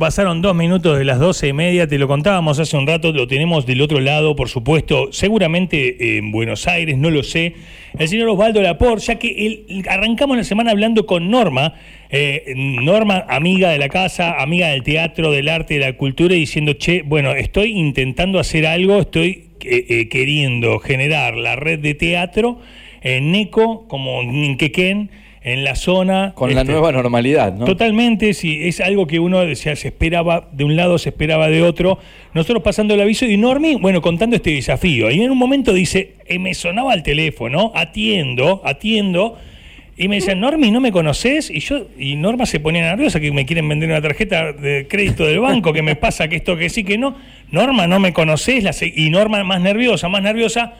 Pasaron dos minutos de las doce y media, te lo contábamos hace un rato, lo tenemos del otro lado, por supuesto, seguramente en Buenos Aires, no lo sé, el señor Osvaldo Laporte, ya que arrancamos la semana hablando con Norma, eh, Norma, amiga de la casa, amiga del teatro, del arte, de la cultura, y diciendo, che, bueno, estoy intentando hacer algo, estoy eh, eh, queriendo generar la red de teatro en NECO, como Ninquequén, en la zona. Con la este, nueva normalidad, ¿no? Totalmente, sí, es algo que uno se esperaba de un lado, se esperaba de otro. Nosotros pasando el aviso y Normi, bueno, contando este desafío. Y en un momento dice, eh, me sonaba el teléfono, atiendo, atiendo. Y me decían, Normi, ¿no me conoces? Y yo, y Norma se ponía nerviosa que me quieren vender una tarjeta de crédito del banco, que me pasa que esto que sí, que no. Norma, ¿no me conoces? y Norma más nerviosa, más nerviosa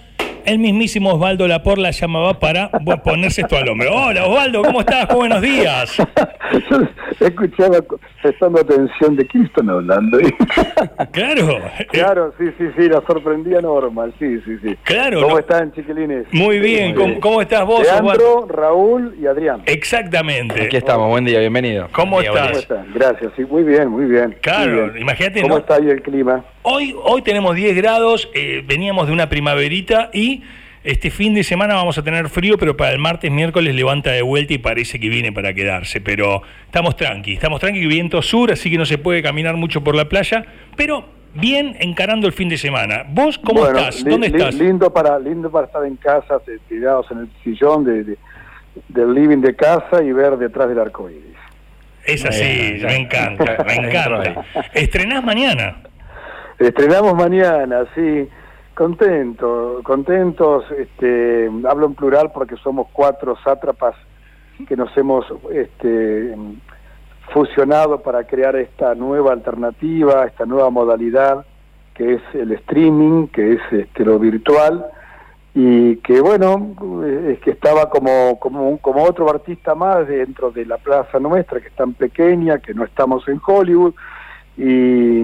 el mismísimo Osvaldo Lapor la llamaba para ponerse esto al hombre. Hola Osvaldo, ¿cómo estás? Buenos días. Escuchaba prestando atención de quién están hablando. claro. Claro, sí, sí, sí, la sorprendía normal, sí, sí, sí. Claro. ¿Cómo están, chiquilines? Muy bien, ¿Cómo, estás vos, Leandro, Raúl y Adrián. Exactamente. Aquí estamos, buen día, bienvenido. ¿Cómo estás? ¿Cómo están? Gracias, sí, muy bien, muy bien. Claro, imagínate. ¿Cómo está ahí el clima? Hoy, hoy tenemos 10 grados, eh, veníamos de una primaverita y este fin de semana vamos a tener frío, pero para el martes, miércoles levanta de vuelta y parece que viene para quedarse. Pero estamos tranqui, estamos tranqui, viento sur, así que no se puede caminar mucho por la playa, pero bien encarando el fin de semana. ¿Vos cómo estás? ¿Dónde estás? Lindo para, lindo para estar en casa, tirados en el sillón de, del living de casa y ver detrás del arco iris. Es así, me encanta, me encanta. ¿Estrenás mañana? Estrenamos mañana, sí. Contento, contentos, este, hablo en plural porque somos cuatro sátrapas que nos hemos este, fusionado para crear esta nueva alternativa, esta nueva modalidad que es el streaming, que es este, lo virtual y que bueno, es que estaba como, como, como otro artista más dentro de la plaza nuestra, que es tan pequeña, que no estamos en Hollywood, y,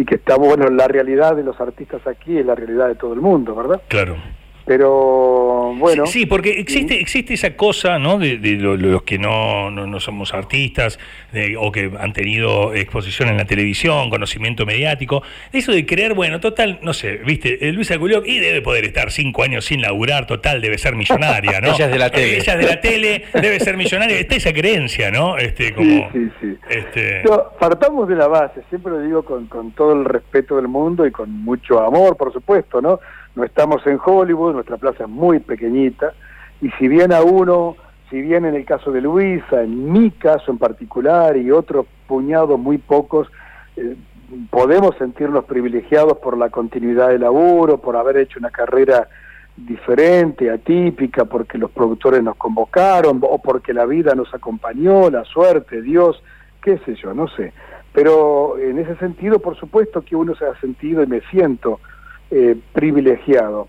y, que está bueno la realidad de los artistas aquí es la realidad de todo el mundo verdad claro pero bueno. Sí, porque existe existe esa cosa, ¿no? De, los que no, no, somos artistas o que han tenido exposición en la televisión, conocimiento mediático. Eso de creer, bueno, total, no sé, viste, eh, Luisa Culió, y debe poder estar cinco años sin laburar, total, debe ser millonaria, ¿no? Ella es de la tele. Ella es de la tele, debe ser millonaria. Está esa creencia, ¿no? Este, como, sí, sí, sí. Este... partamos de la base, siempre lo digo con, con todo el respeto del mundo y con mucho amor, por supuesto, ¿no? No estamos en Hollywood, nuestra plaza es muy pequeñita, y si bien a uno, si bien en el caso de Luisa, en mi caso en particular y otros puñados muy pocos, eh, podemos sentirnos privilegiados por la continuidad de laburo, por haber hecho una carrera diferente, atípica, porque los productores nos convocaron o porque la vida nos acompañó, la suerte, Dios, qué sé yo, no sé. Pero en ese sentido, por supuesto que uno se ha sentido y me siento eh, privilegiado.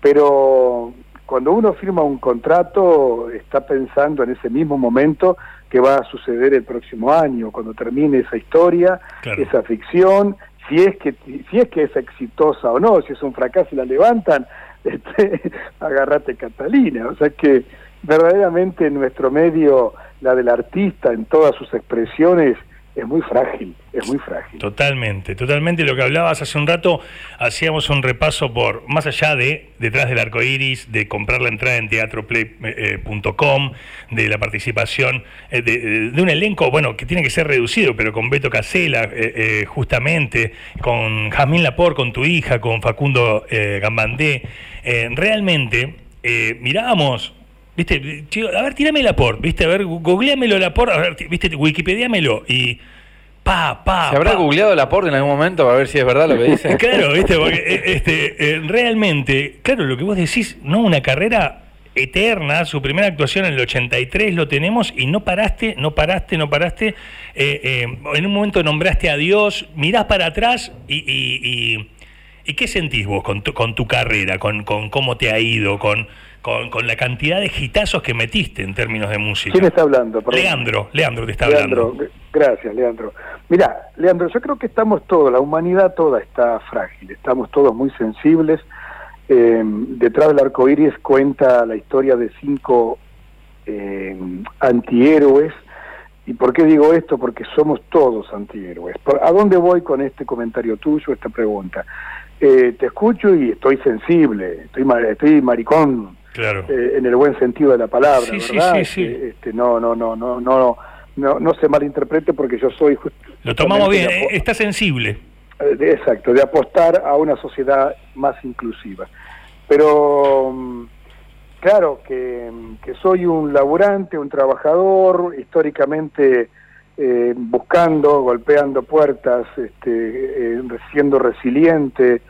Pero cuando uno firma un contrato, está pensando en ese mismo momento que va a suceder el próximo año, cuando termine esa historia, esa ficción, si es que si es que es exitosa o no, si es un fracaso y la levantan, este, agarrate Catalina. O sea que verdaderamente en nuestro medio, la del artista en todas sus expresiones, es muy frágil, es muy frágil. Totalmente, totalmente. Lo que hablabas hace un rato, hacíamos un repaso por, más allá de detrás del arco iris, de comprar la entrada en teatroplay.com, de la participación eh, de, un elenco, bueno, que tiene que ser reducido, pero con Beto Casela, eh, eh, justamente, con Jamín Lapor, con tu hija, con Facundo Gambandé. realmente, mirábamos Viste, a ver, tírame el aporte, viste, a ver, googleamelo el aporte, a ver, viste, wikipediamelo y pa, pa. ¿Se habrá googleado el aporte en algún momento para ver si es verdad lo que dice? claro, viste, porque eh, este, eh, realmente, claro, lo que vos decís, no una carrera eterna, su primera actuación en el 83 lo tenemos y no paraste, no paraste, no paraste. Eh, en un momento nombraste a Dios, mirás para atrás y, y, y, ¿qué sentís vos con tu, con tu carrera, con, con cómo te ha ido, con con, con, la cantidad de gitazos que metiste en términos de música. ¿Quién está hablando? Leandro, Leandro te está hablando. Gracias, Leandro. Mira, Leandro, yo creo que estamos todos, la humanidad toda está frágil, estamos todos muy sensibles. Eh, detrás del arco iris cuenta la historia de cinco eh, antihéroes ¿Y por qué digo esto? Porque somos todos antihéroes. ¿A dónde voy con este comentario tuyo, esta pregunta? Eh, te escucho y estoy sensible, estoy, estoy maricón, claro. Eh, en el buen sentido de la palabra, ¿verdad? Sí, sí, este, no, no, no, no, no, no, no se malinterprete porque yo soy... Lo tomamos bien, está sensible. exacto, de apostar a una sociedad más inclusiva. Pero mm, claro que, soy un laburante, un trabajador, históricamente eh, buscando, golpeando puertas, este, eh, siendo resiliente,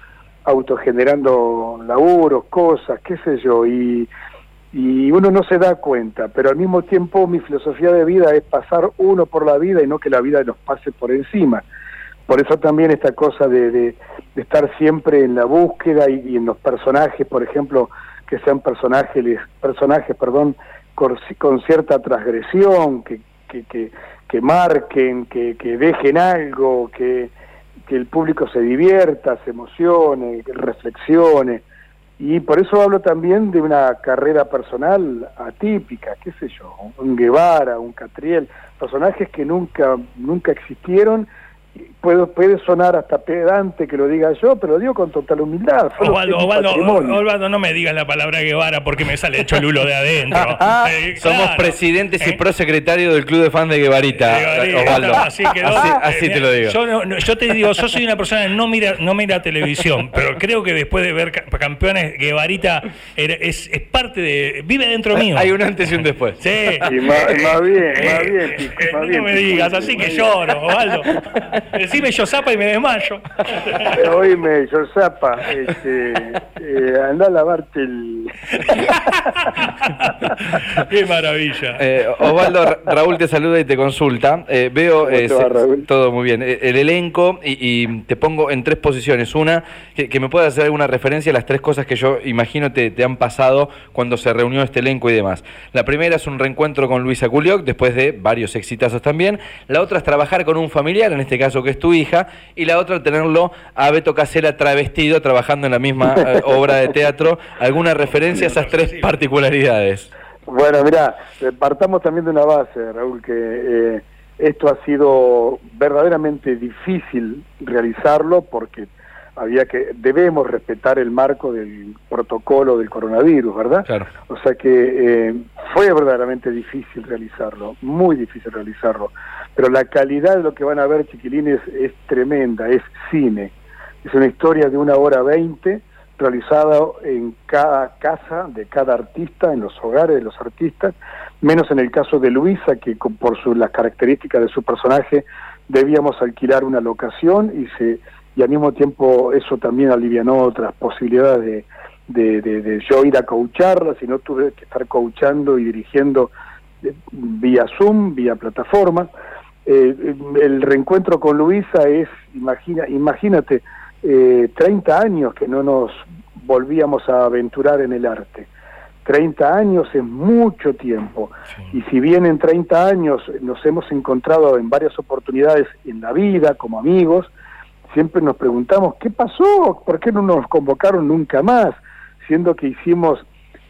autogenerando laburos, cosas, qué sé yo, y, y uno no se da cuenta, pero al mismo tiempo mi filosofía de vida es pasar uno por la vida y no que la vida nos pase por encima. Por eso también esta cosa de, de, estar siempre en la búsqueda y, en los personajes, por ejemplo, que sean personajes, personajes perdón, con, cierta transgresión, que, que, que, marquen, que, que dejen algo, que, que el público se divierta, se emocione, reflexione. Y por eso hablo también de una carrera personal atípica, qué sé yo, un Guevara, un Catriel, personajes que nunca, nunca existieron puedo, puede sonar hasta pedante que lo diga yo, pero lo digo con total humildad. Osvaldo, no me digas la palabra Guevara porque me sale el cholulo de adentro. Eh, Somos presidentes y ¿Eh? prosecretarios del club de fans de Guevarita, Osvaldo. Así, eh, te lo digo. Yo, te digo, yo soy una persona que no mira, no mira televisión, pero creo que después de ver campeones, Guevarita es, es parte de... vive dentro mío. Hay un antes y un después. Sí. más, bien, más bien. Más bien no me digas, así que lloro, Osvaldo. Decime yo zapa y me desmayo. Oíme, yo zapa, este, eh, anda a lavarte el... Qué maravilla. Eh, Osvaldo, Raúl te saluda y te consulta. Eh, veo todo muy bien. El elenco, y, te pongo en tres posiciones. Una, que, me pueda hacer alguna referencia a las tres cosas que yo imagino te, te, han pasado cuando se reunió este elenco y demás. La primera es un reencuentro con Luisa Culioc, después de varios exitazos también. La otra es trabajar con un familiar, en este caso que es tu hija, y la otra tenerlo a Beto Casera travestido trabajando en la misma eh, obra de teatro. ¿Alguna referencia a esas tres particularidades? Bueno, mira, eh, partamos también de una base, Raúl, que eh, esto ha sido verdaderamente difícil realizarlo porque había que debemos respetar el marco del protocolo del coronavirus, ¿verdad? Claro. O sea que fue verdaderamente difícil realizarlo, muy difícil realizarlo pero la calidad de lo que van a ver, chiquilines, es tremenda, es cine. Es una historia de una hora veinte, realizada en cada casa de cada artista, en los hogares de los artistas, menos en el caso de Luisa, que por su, las características de su personaje debíamos alquilar una locación y se y al mismo tiempo eso también alivianó otras posibilidades de, de, de, yo ir a coacharla, sino tuve que estar coachando y dirigiendo eh, vía Zoom, vía plataforma. Eh, el reencuentro con Luisa es, imagina, imagínate, eh, 30 años que no nos volvíamos a aventurar en el arte. 30 años es mucho tiempo. Y si bien en 30 años nos hemos encontrado en varias oportunidades en la vida como amigos, siempre nos preguntamos, ¿qué pasó? ¿Por qué no nos convocaron nunca más? Siendo que hicimos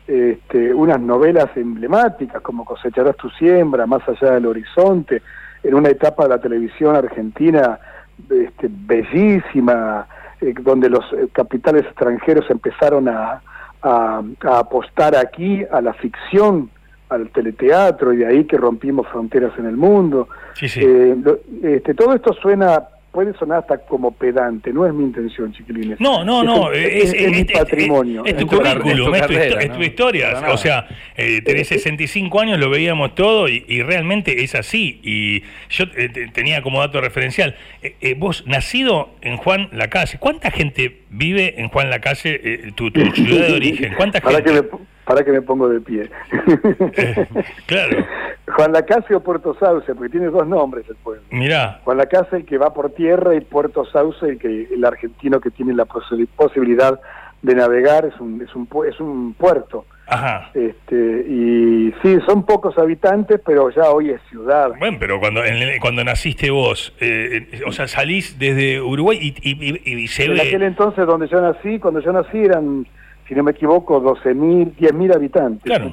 este, unas novelas emblemáticas como Cosecharás tu siembra, Más allá del horizonte, en una etapa de la televisión argentina este, bellísima, eh, donde los eh, capitales extranjeros empezaron a, a, apostar aquí a la ficción, al teleteatro, y de ahí que rompimos fronteras en el mundo. Eh, este, todo esto suena puede sonar hasta como pedante, no es mi intención, chiquilines. No, no, no, es, mi patrimonio. Es, tu currículum, es tu, historia. O sea, eh, tenés 65 años, lo veíamos todo y, realmente es así. Y yo eh, tenía como dato referencial, eh, vos nacido en Juan la Calle, ¿cuánta gente vive en Juan la Calle, tu, ciudad de origen? ¿Cuánta gente? Para que me pongo de pie. claro. Juan Lacase o Puerto Sauce, porque tiene dos nombres el pueblo. Mirá. Juan Lacase el que va por tierra y Puerto Sauce el que el argentino que tiene la posibilidad de navegar es un es un es un puerto. Ajá. Este, y sí, son pocos habitantes, pero ya hoy es ciudad. Bueno, pero cuando cuando naciste vos, eh, eh, o sea, salís desde Uruguay y, y, se en aquel entonces donde yo nací, cuando yo nací eran si no me equivoco, 12.000, 10.000 habitantes. Claro.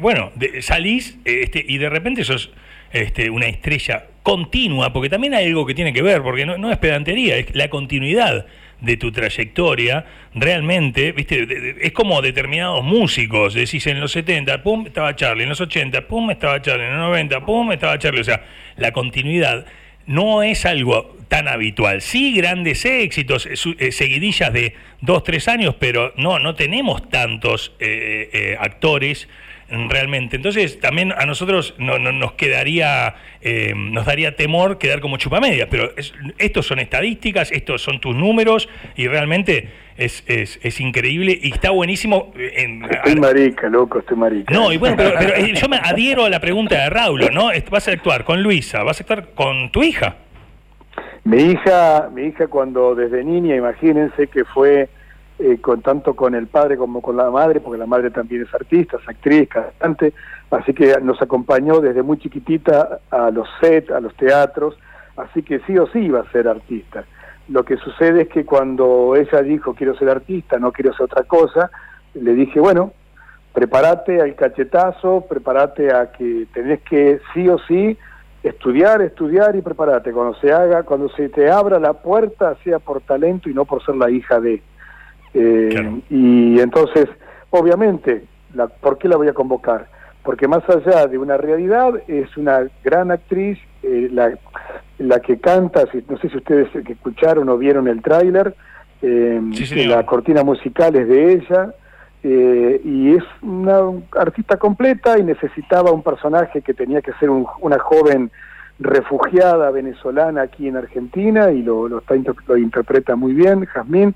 Bueno, salís este, y de repente sos este, una estrella continua, porque también hay algo que tiene que ver, porque no, no es pedantería, es la continuidad de tu trayectoria, realmente, viste, es como determinados músicos, decís en los 70, pum, estaba Charlie, en los 80, pum, estaba Charlie, en los 90, pum, estaba Charlie, o sea, la continuidad no es algo tan habitual. Sí, grandes éxitos, eh, eh, seguidillas de dos, tres años, pero no, no tenemos tantos eh, actores realmente. Entonces, también a nosotros no, nos quedaría, eh, nos daría temor quedar como chupamedias, pero estos son estadísticas, estos son tus números y realmente es, es, es increíble y está buenísimo. En, estoy marica, loco, estoy marica. No, y bueno, pero, eh, yo me adhiero a la pregunta de Raúl, ¿no? Vas a actuar con Luisa, vas a actuar con tu hija. Mi hija, mi hija cuando desde niña, imagínense que fue eh, con tanto con el padre como con la madre, porque la madre también es artista, es actriz, cantante, así que nos acompañó desde muy chiquitita a los sets, a los teatros, así que sí o sí iba a ser artista. Lo que sucede es que cuando ella dijo quiero ser artista, no quiero hacer otra cosa, le dije, bueno, prepárate al cachetazo, prepárate a que tenés que sí o sí estudiar, estudiar y prepárate. Cuando se haga, cuando se te abra la puerta, sea por talento y no por ser la hija de. Eh, y entonces, obviamente, la, ¿por qué la voy a convocar? Porque más allá de una realidad, es una gran actriz, eh, la, la que canta, no sé si ustedes escucharon o vieron el tráiler, eh, la cortina musical es de ella, y es una artista completa y necesitaba un personaje que tenía que ser una joven refugiada venezolana aquí en Argentina y lo, lo, está, lo interpreta muy bien, Jazmín.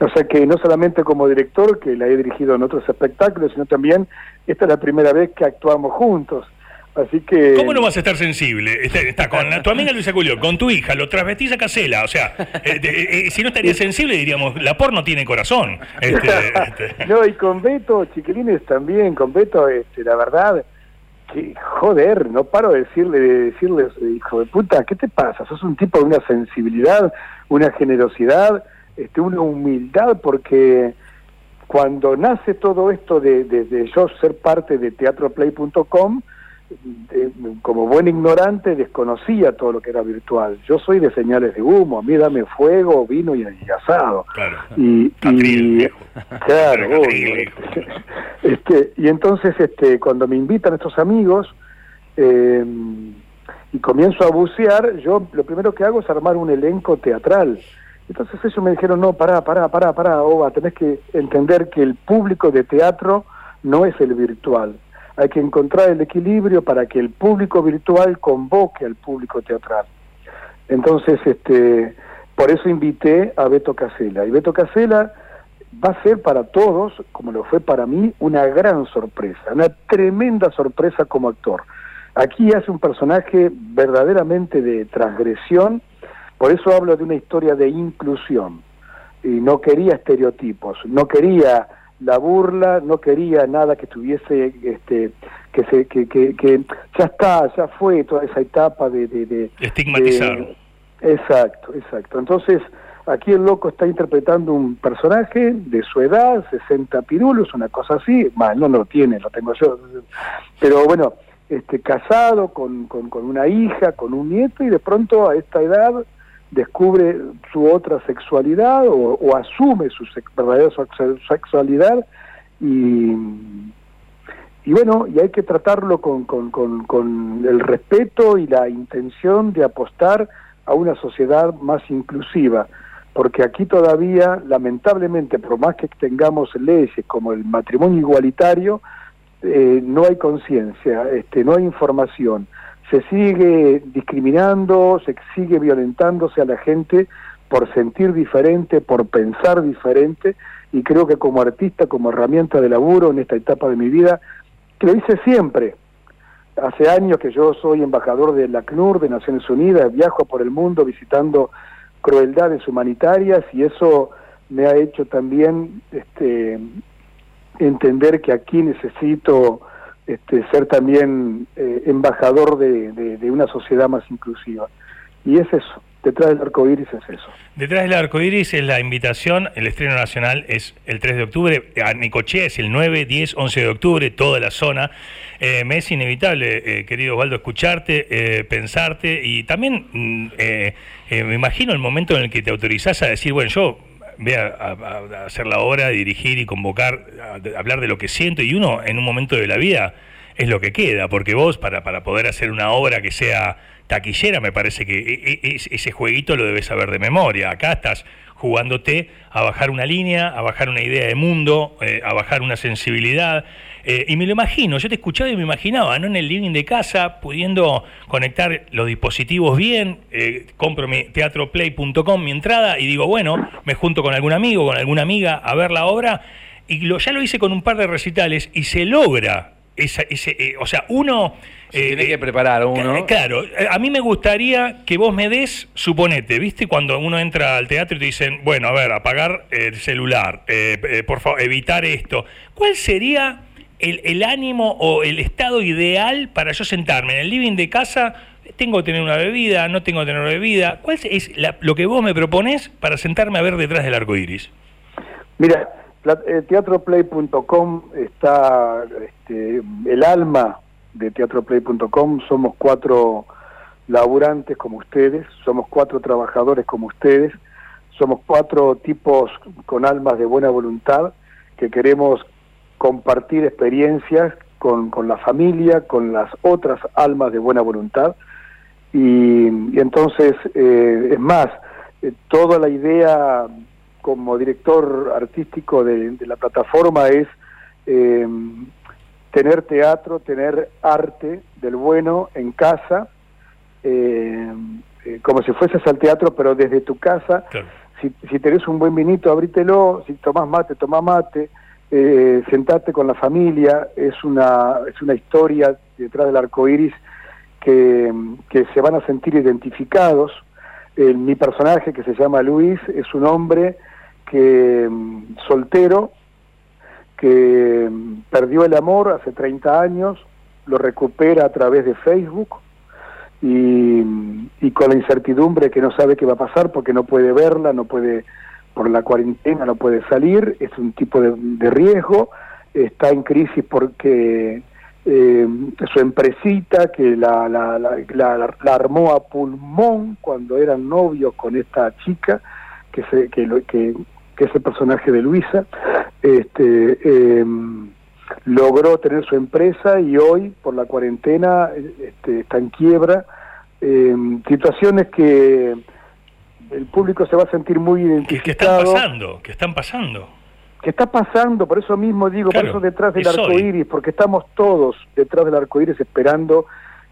O sea que no solamente como director, que la he dirigido en otros espectáculos, sino también esta es la primera vez que actuamos juntos. Así que... ¿Cómo no vas a estar sensible? Está, con tu amiga Luisa Culio, con tu hija, lo transvestís a Casela. O sea, eh, eh, eh, si no estaría sensible diríamos, la porno tiene corazón. Este, este. No, y con Beto, chiquilines también, con Beto, este, la verdad, que joder, no paro de decirle, de decirles, hijo de puta, ¿qué te pasa? Sos un tipo de una sensibilidad, una generosidad este, una humildad, porque cuando nace todo esto de, yo ser parte de teatroplay.com, como buen ignorante desconocía todo lo que era virtual. Yo soy de señales de humo, a mí dame fuego, vino y, asado. Claro. Y, y claro, este, y entonces este, cuando me invitan estos amigos eh, y comienzo a bucear, yo lo primero que hago es armar un elenco teatral. Entonces ellos me dijeron, no, pará, pará, pará, pará, Oba, tenés que entender que el público de teatro no es el virtual. Hay que encontrar el equilibrio para que el público virtual convoque al público teatral. Entonces, este, por eso invité a Beto Casela. Y Beto Casela va a ser para todos, como lo fue para mí, una gran sorpresa, una tremenda sorpresa como actor. Aquí hace un personaje verdaderamente de transgresión, por eso hablo de una historia de inclusión. Y no quería estereotipos, no quería la burla, no quería nada que tuviese, este, que, se, que, que, ya está, ya fue toda esa etapa de... de, Estigmatizar. exacto, exacto. Entonces, aquí el loco está interpretando un personaje de su edad, 60 pirulos, una cosa así, mal, no lo tiene, lo tengo yo. Pero bueno, este, casado con, con, con una hija, con un nieto, y de pronto a esta edad descubre su otra sexualidad o, asume su verdadera sexualidad y, y bueno, y hay que tratarlo con, con, con, con, el respeto y la intención de apostar a una sociedad más inclusiva, porque aquí todavía, lamentablemente, por más que tengamos leyes como el matrimonio igualitario, eh, no hay conciencia, este, no hay información se sigue discriminando, se sigue violentándose a la gente por sentir diferente, por pensar diferente, y creo que como artista, como herramienta de laburo en esta etapa de mi vida, que lo hice siempre. Hace años que yo soy embajador de la CNUR, de Naciones Unidas, viajo por el mundo visitando crueldades humanitarias y eso me ha hecho también este, entender que aquí necesito este, ser también eh, embajador de, una sociedad más inclusiva. Y es eso. Detrás del arco iris es eso. Detrás del arco iris es la invitación, el estreno nacional es el 3 de octubre, a Nicochea es el 9, 10, 11 de octubre, toda la zona. Eh, me es inevitable, eh, querido Osvaldo, escucharte, eh, pensarte y también mm, me imagino el momento en el que te autorizás a decir, bueno, yo voy a, hacer la obra, dirigir y convocar, hablar de lo que siento y uno en un momento de la vida es lo que queda, porque vos para, para poder hacer una obra que sea taquillera, me parece que e, e, ese jueguito lo debes saber de memoria. Acá estás jugándote a bajar una línea, a bajar una idea de mundo, eh, a bajar una sensibilidad. Eh, y me lo imagino, yo te escuchaba y me imaginaba, ¿no? En el living de casa, pudiendo conectar los dispositivos bien, eh, compro mi teatroplay.com, mi entrada, y digo, bueno, me junto con algún amigo, con alguna amiga a ver la obra, y lo, ya lo hice con un par de recitales, y se logra ese, eh, o sea, uno... tiene que preparar uno. Claro, a mí me gustaría que vos me des, suponete, ¿viste? Cuando uno entra al teatro y te dicen, bueno, a ver, apagar el celular, por favor, evitar esto. ¿Cuál sería el, ánimo o el estado ideal para yo sentarme en el living de casa, tengo que tener una bebida, no tengo que tener una bebida. ¿Cuál es lo que vos me propones para sentarme a ver detrás del arco iris? Mira, eh, teatroplay.com está este, el alma de teatroplay.com. Somos cuatro laburantes como ustedes, somos cuatro trabajadores como ustedes, somos cuatro tipos con almas de buena voluntad que queremos compartir experiencias con, con la familia, con las otras almas de buena voluntad. Y, entonces, eh, es más, eh, toda la idea como director artístico de, la plataforma es eh, tener teatro, tener arte del bueno en casa, como si fueses al teatro, pero desde tu casa. Si, si tenés un buen vinito, abrítelo, si tomás mate, toma mate, eh, sentarte con la familia, es una, es una historia detrás del arco iris que, que se van a sentir identificados. mi personaje, que se llama Luis, es un hombre que mm, soltero, que mm, perdió el amor hace 30 años, lo recupera a través de Facebook y, y con la incertidumbre que no sabe qué va a pasar porque no puede verla, no puede por la cuarentena no puede salir, es un tipo de, riesgo, está en crisis porque eh, su empresita que la, armó a pulmón cuando eran novios con esta chica, que, se, que, que, que es el personaje de Luisa, este, eh, logró tener su empresa y hoy por la cuarentena este, está en quiebra. Eh, situaciones que el público se va a sentir muy identificado. ¿Qué están pasando? ¿Qué están pasando? ¿Qué está pasando? Por eso mismo digo, por eso detrás del arco iris, porque estamos todos detrás del arco iris esperando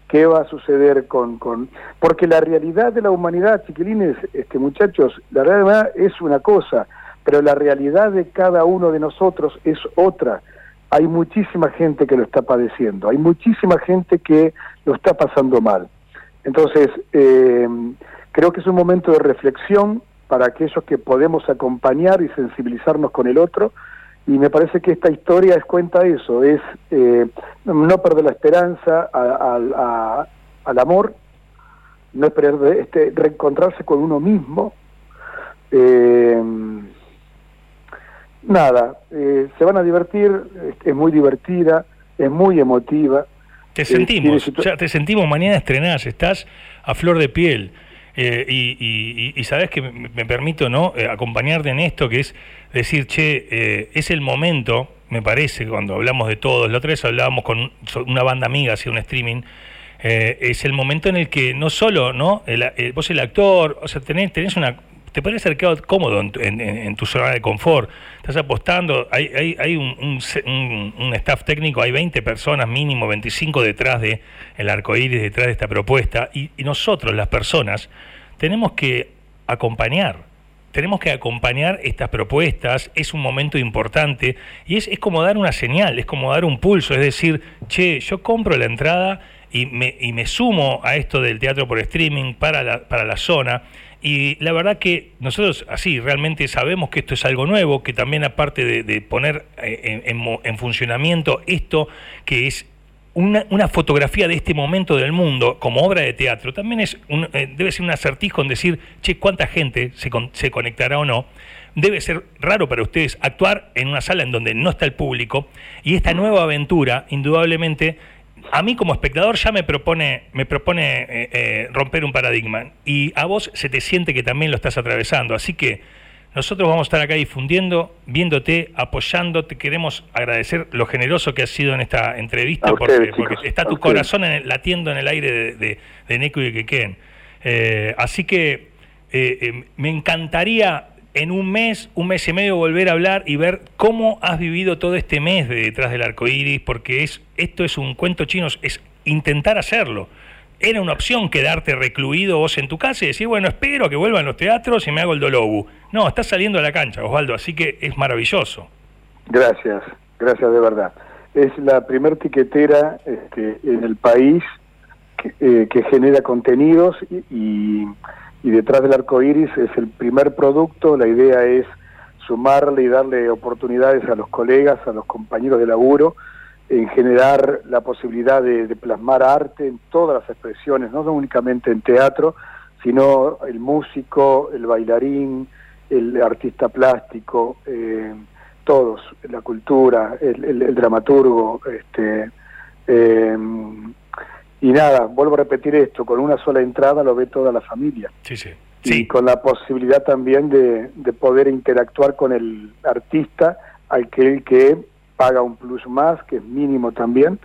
qué va a suceder con, con... Porque la realidad de la humanidad, chiquilines, este, muchachos, la realidad es una cosa, pero la realidad de cada uno de nosotros es otra. Hay muchísima gente que lo está padeciendo, hay muchísima gente que lo está pasando mal. Entonces, eh, Creo que es un momento de reflexión para aquellos que podemos acompañar y sensibilizarnos con el otro, y me parece que esta historia es cuenta eso, es eh, no perder la esperanza al amor, no perder, este, reencontrarse con uno mismo. Eh, nada, eh, se van a divertir, es muy divertida, es muy emotiva. Te sentimos, te sentimos mañana estrenás, estás a flor de piel. Eh, y, sabes que me, permito no eh, acompañarte en esto, que es decir, che, eh, es el momento, me parece, cuando hablamos de todos, la otra vez hablábamos con una banda amiga, hacía un streaming, es el momento en el que no solo, ¿no? vos el actor, o sea, tenés, tenés una te puedes ser quedado cómodo en, tu zona de confort. Estás apostando, hay, hay, un, staff técnico, hay 20 personas mínimo, 25 detrás de el arcoíris, detrás de esta propuesta, y, nosotros, las personas, tenemos que acompañar. Tenemos que acompañar estas propuestas, es un momento importante y es, es como dar una señal, es como dar un pulso, es decir, che, yo compro la entrada y me, y me sumo a esto del teatro por streaming para la, para la zona y la verdad que nosotros así realmente sabemos que esto es algo nuevo, que también aparte de, poner eh, en, funcionamiento esto que es una, fotografía de este momento del mundo como obra de teatro también es eh, debe ser un acertijo en decir, che, cuánta gente se, se conectará o no. Debe ser raro para ustedes actuar en una sala en donde no está el público y esta nueva aventura, indudablemente, a mí como espectador ya me propone, me propone eh, eh, romper un paradigma y a vos se te siente que también lo estás atravesando. Así que nosotros vamos a estar acá difundiendo, viéndote, apoyándote. Queremos agradecer lo generoso que has sido en esta entrevista, porque, está tu corazón en latiendo en el aire de, de, de Neco y Quequén. Eh, así que me encantaría en un mes, un mes y medio volver a hablar y ver cómo has vivido todo este mes de detrás del arco iris, porque es, esto es un cuento chino, es intentar hacerlo. Era una opción quedarte recluido vos en tu casa y decir, bueno, espero que vuelvan los teatros y me hago el dolobu. No, estás saliendo a la cancha, Osvaldo, así que es maravilloso. Gracias, gracias de verdad. Es la primer tiquetera este, en el país que, eh, que genera contenidos y y detrás del arco iris es el primer producto, la idea es sumarle y darle oportunidades a los colegas, a los compañeros de laburo, en generar la posibilidad de, plasmar arte en todas las expresiones, no únicamente en teatro, sino el músico, el bailarín, el artista plástico, eh, todos, la cultura, el, dramaturgo, este, eh, y nada, vuelvo a repetir esto, con una sola entrada lo ve toda la familia. Sí, sí. Y con la posibilidad también de, de poder interactuar con el artista, aquel que paga un plus más, que es mínimo también.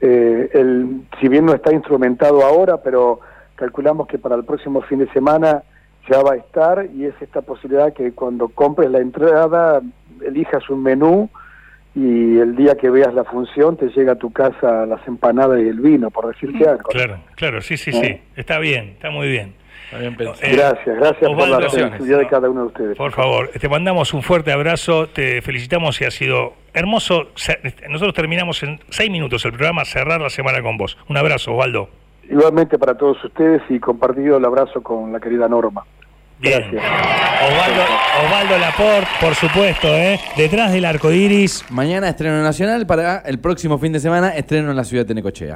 Eh, el, si bien no está instrumentado ahora, pero calculamos que para el próximo fin de semana ya va a estar y es esta posibilidad que cuando compres la entrada elijas un menú y el día que veas la función te llega a tu casa las empanadas y el vino, por decirte algo. Claro, claro, sí, sí, sí, ¿Eh? está bien, está muy bien. Eh, gracias, gracias por la sensibilidad de cada uno de ustedes. Por favor, te mandamos un fuerte abrazo, te felicitamos y ha sido hermoso. Nosotros terminamos en seis minutos el programa, cerrar la semana con vos. Un abrazo, Osvaldo. Igualmente para todos ustedes y compartido el abrazo con la querida Norma. Bien. Osvaldo, Osvaldo, Laporte, por supuesto, ¿eh? detrás del arco iris. Mañana estreno nacional para el próximo fin de semana, estreno en la ciudad de Necochea.